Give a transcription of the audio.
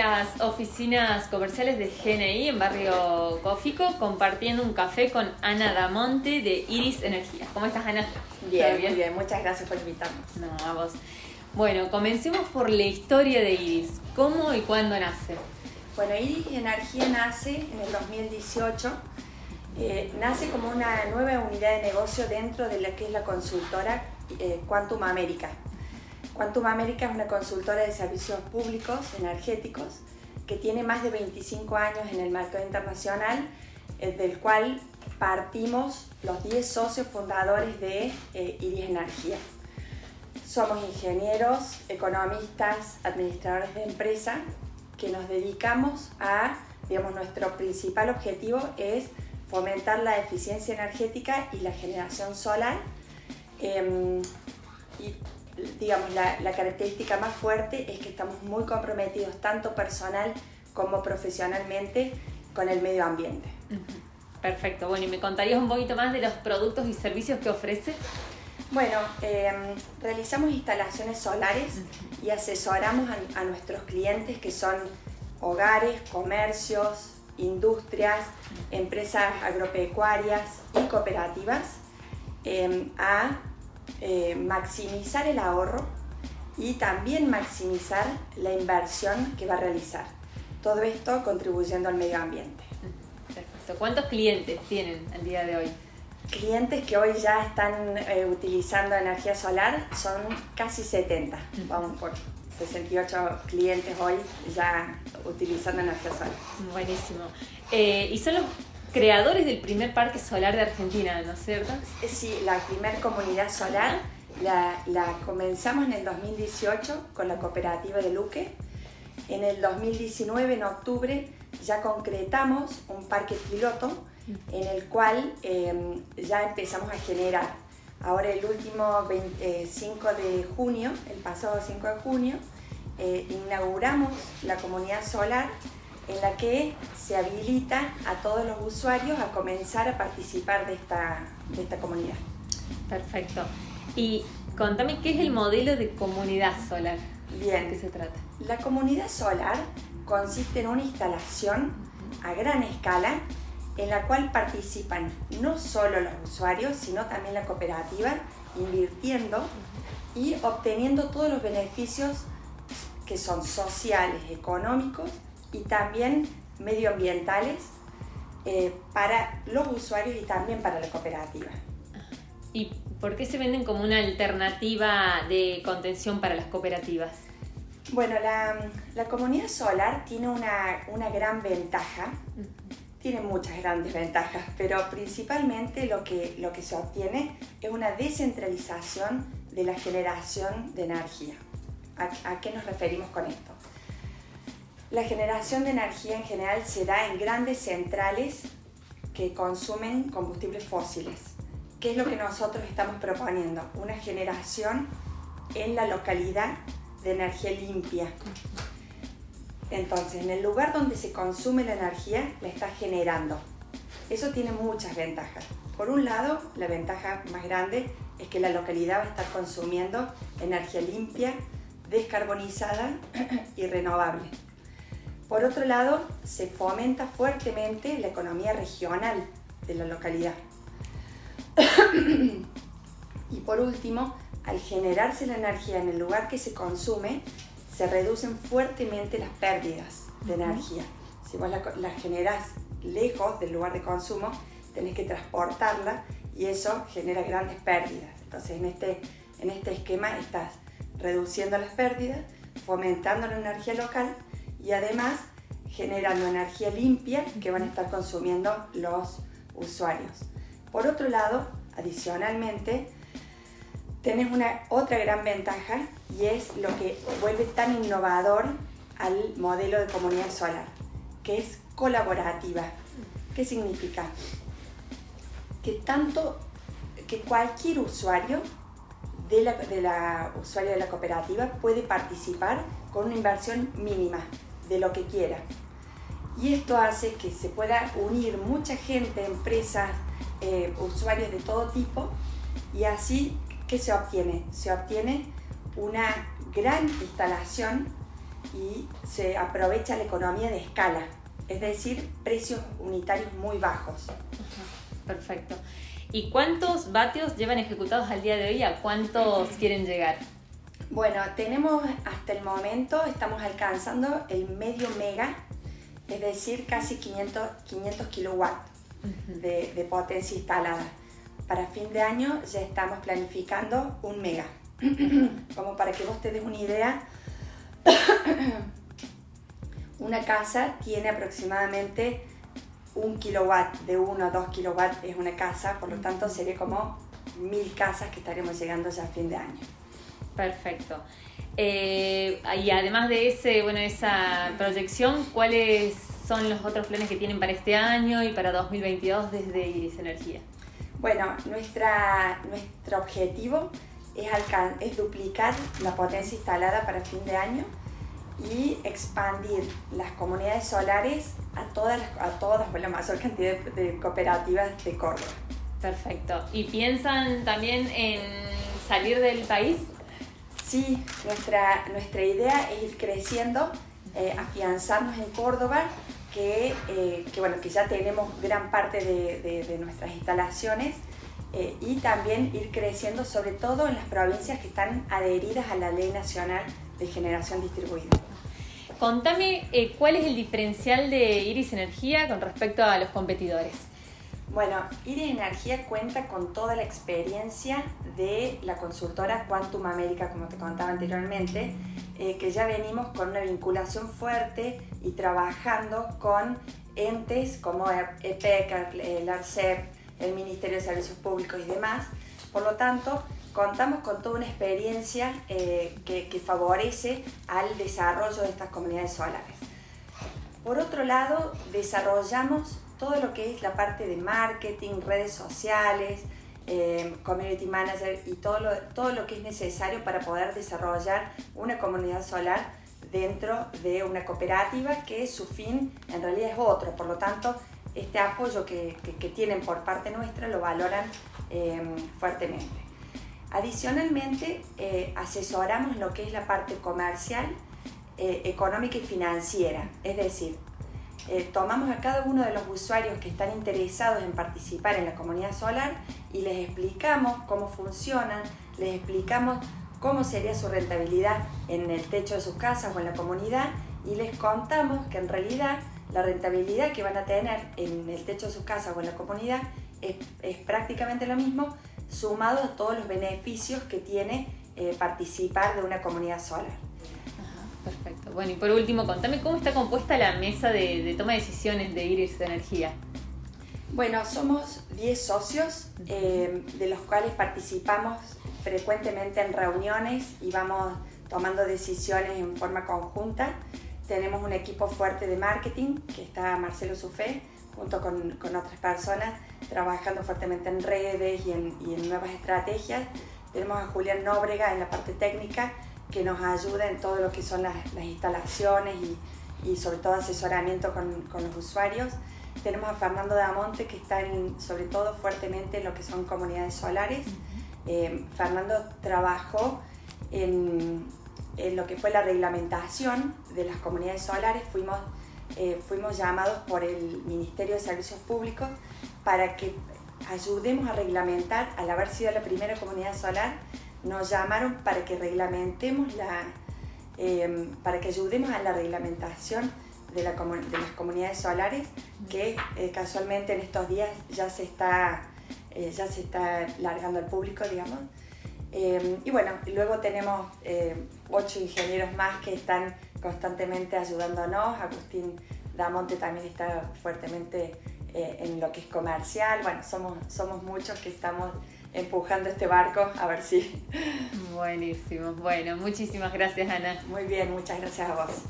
las oficinas comerciales de GNI en barrio Cófico compartiendo un café con Ana Damonte de Iris Energía. ¿Cómo estás, Ana? Bien, bien? Muchas gracias por invitarnos. No, a vos. Bueno, comencemos por la historia de Iris. ¿Cómo y cuándo nace? Bueno, Iris Energía nace en el 2018. Eh, nace como una nueva unidad de negocio dentro de la que es la consultora eh, Quantum América. Quantum América es una consultora de servicios públicos energéticos que tiene más de 25 años en el mercado internacional, eh, del cual partimos los 10 socios fundadores de Iris Energía. Somos ingenieros, economistas, administradores de empresa que nos dedicamos a, digamos, nuestro principal objetivo es fomentar la eficiencia energética y la generación solar. Em, digamos, la, la, característica más fuerte es que estamos muy comprometidos tanto personal como profesionalmente con el medio ambiente. Perfecto, bueno, ¿y me contarías un poquito más de los productos y servicios que ofrece? Bueno, em, realizamos instalaciones solares y asesoramos a, nuestros clientes que son hogares, comercios, industrias, empresas agropecuarias y cooperativas em, a eh, maximizar el ahorro y también maximizar la inversión que va a realizar. Todo esto contribuyendo al medio ambiente. Perfecto. ¿Cuántos clientes tienen al día de hoy? clientes que hoy ya están eh, utilizando energía solar son casi 70. Vamos por 68 clientes hoy ya utilizando energía solar. Buenísimo. Eh, y son los creadores del primer parque solar de Argentina, ¿no es cierto? Eh, sí, la primera comunidad solar la, la, comenzamos en el 2018 con la cooperativa de Luque. En el 2019, en octubre, ya concretamos un parque piloto en el cual em, ya empezamos a generar. Ahora el último 5 eh, de junio, el pasado 5 de junio, eh, inauguramos la comunidad solar en la que se habilita a todos los usuarios a comenzar a participar de esta, de esta comunidad. Perfecto. Y contame qué es el modelo de comunidad solar. Bien. ¿De qué se trata? La comunidad solar consiste en una instalación a gran escala en la cual participan no solo los usuarios, sino también la cooperativa, invirtiendo y obteniendo todos los beneficios que son sociales, económicos y también medioambientales eh, para los usuarios y también para la cooperativa. ¿Y por qué se venden como una alternativa de contención para las cooperativas? Bueno, la, la comunidad solar tiene una, una gran ventaja tiene muchas grandes ventajas, pero principalmente lo que, lo que se obtiene es una descentralización de la generación de energía. ¿A, qué nos referimos con esto? La generación de energía en general se da en grandes centrales que consumen combustibles fósiles. ¿Qué es lo que nosotros estamos proponiendo? Una generación en la localidad de energía limpia, entonces, en el lugar donde se consume la energía, la está generando. Eso tiene muchas ventajas. Por un lado, la ventaja más grande es que la localidad va a estar consumiendo energía limpia, descarbonizada y renovable. Por otro lado, se fomenta fuertemente la economía regional de la localidad. y por último, al generarse la energía en el lugar que se consume, se reducen fuertemente las pérdidas de energía. Si vos la, generas lejos del lugar de consumo, tenés que transportarla y eso genera grandes pérdidas. Entonces en este, en este esquema estás reduciendo las pérdidas, fomentando la energía local y además generando energía limpia que van a estar consumiendo los usuarios. Por otro lado, adicionalmente, tenés una otra gran ventaja y es lo que vuelve tan innovador al modelo de comunidad solar, que es colaborativa. ¿Qué significa? Que tanto que cualquier usuario de la, de la usuario de la cooperativa puede participar con una inversión mínima de lo que quiera. Y esto hace que se pueda unir mucha gente, empresas, eh, usuarios de todo tipo, y así ¿qué se obtiene? Se obtiene una gran instalación y se aprovecha la economía de escala, es decir, precios unitarios muy bajos. Perfecto. ¿Y cuántos vatios llevan ejecutados al día de hoy? ¿A cuántos quieren llegar? Bueno, tenemos hasta el momento, estamos alcanzando el medio mega, es decir, casi 500, 500 kilowatts de, de potencia instalada. Para fin de año ya estamos planificando un mega. Como para que vos te des una idea, una casa tiene aproximadamente un kilowatt, de 1 a 2 kilowatts es una casa, por lo tanto sería como mil casas que estaremos llegando ya a fin de año. Perfecto. Eh, y además de ese, bueno, esa proyección, ¿cuáles son los otros planes que tienen para este año y para 2022 desde Iris Energía? Bueno, nuestra, nuestro objetivo es, es duplicar la potencia instalada para fin de año y expandir las comunidades solares a todas, a todas la mayor cantidad de, cooperativas de Córdoba. Perfecto. ¿Y piensan también en salir del país? Sí, nuestra, nuestra idea es ir creciendo, eh, afianzarnos en Córdoba, que, eh, que, bueno, que ya tenemos gran parte de, de, nuestras instalaciones eh, y también ir creciendo sobre todo en las provincias que están adheridas a la Ley Nacional de Generación Distribuida. Contame cuál es el diferencial de Iris Energía con respecto a los competidores. Bueno, Iris Energía cuenta con toda la experiencia de la consultora Quantum América, como te contaba anteriormente, eh, que ya venimos con una vinculación fuerte y trabajando con entes como EPEC, el ARCEP, el Ministerio de Servicios Públicos y demás. Por lo tanto, contamos con toda una experiencia eh, que, favorece al desarrollo de estas comunidades solares. Por otro lado, desarrollamos todo lo que es la parte de marketing, redes sociales, eh, community manager y todo lo, todo lo que es necesario para poder desarrollar una comunidad solar dentro de una cooperativa que su fin en realidad es otro. Por lo tanto, este apoyo que, tienen por parte nuestra lo valoran eh, fuertemente. Adicionalmente, eh, asesoramos lo que es la parte comercial, eh, económica y financiera, es decir, eh, tomamos a cada uno de los usuarios que están interesados en participar en la comunidad solar y les explicamos cómo funcionan, les explicamos cómo sería su rentabilidad en el techo de sus casas o en la comunidad y les contamos que en realidad la rentabilidad que van a tener en el techo de sus casas o en la comunidad es, es prácticamente lo mismo sumado a todos los beneficios que tiene eh, participar de una comunidad solar. Perfecto. Bueno, y por último, contame cómo está compuesta la mesa de, toma de decisiones de Iris de Energía. Bueno, somos 10 socios, eh, de los cuales participamos frecuentemente en reuniones y vamos tomando decisiones en forma conjunta. Tenemos un equipo fuerte de marketing, que está Marcelo Sufé, junto con, con, otras personas, trabajando fuertemente en redes y en, y en, nuevas estrategias. Tenemos a Julián Nóbrega en la parte técnica, que nos ayuda en todo lo que son las, las instalaciones y, y, sobre todo asesoramiento con, con, los usuarios. Tenemos a Fernando Damonte, que está en, sobre todo fuertemente en lo que son comunidades solares. Eh, Fernando trabajó en, en lo que fue la reglamentación de las comunidades solares. Fuimos eh, fuimos llamados por el Ministerio de Servicios Públicos para que ayudemos a reglamentar, al haber sido la primera comunidad solar, nos llamaron para que reglamentemos la, em, para que ayudemos a la reglamentación de, la, de las comunidades solares, que eh, casualmente en estos días ya se está, eh, ya se está largando al público, digamos. Em, y bueno, luego tenemos ocho ingenieros más que están constantemente ayudándonos. Agustín Damonte también está fuertemente eh, en lo que es comercial. Bueno, somos, somos muchos que estamos empujando este barco a ver si... Buenísimo. Bueno, muchísimas gracias Ana. Muy bien, muchas gracias a vos.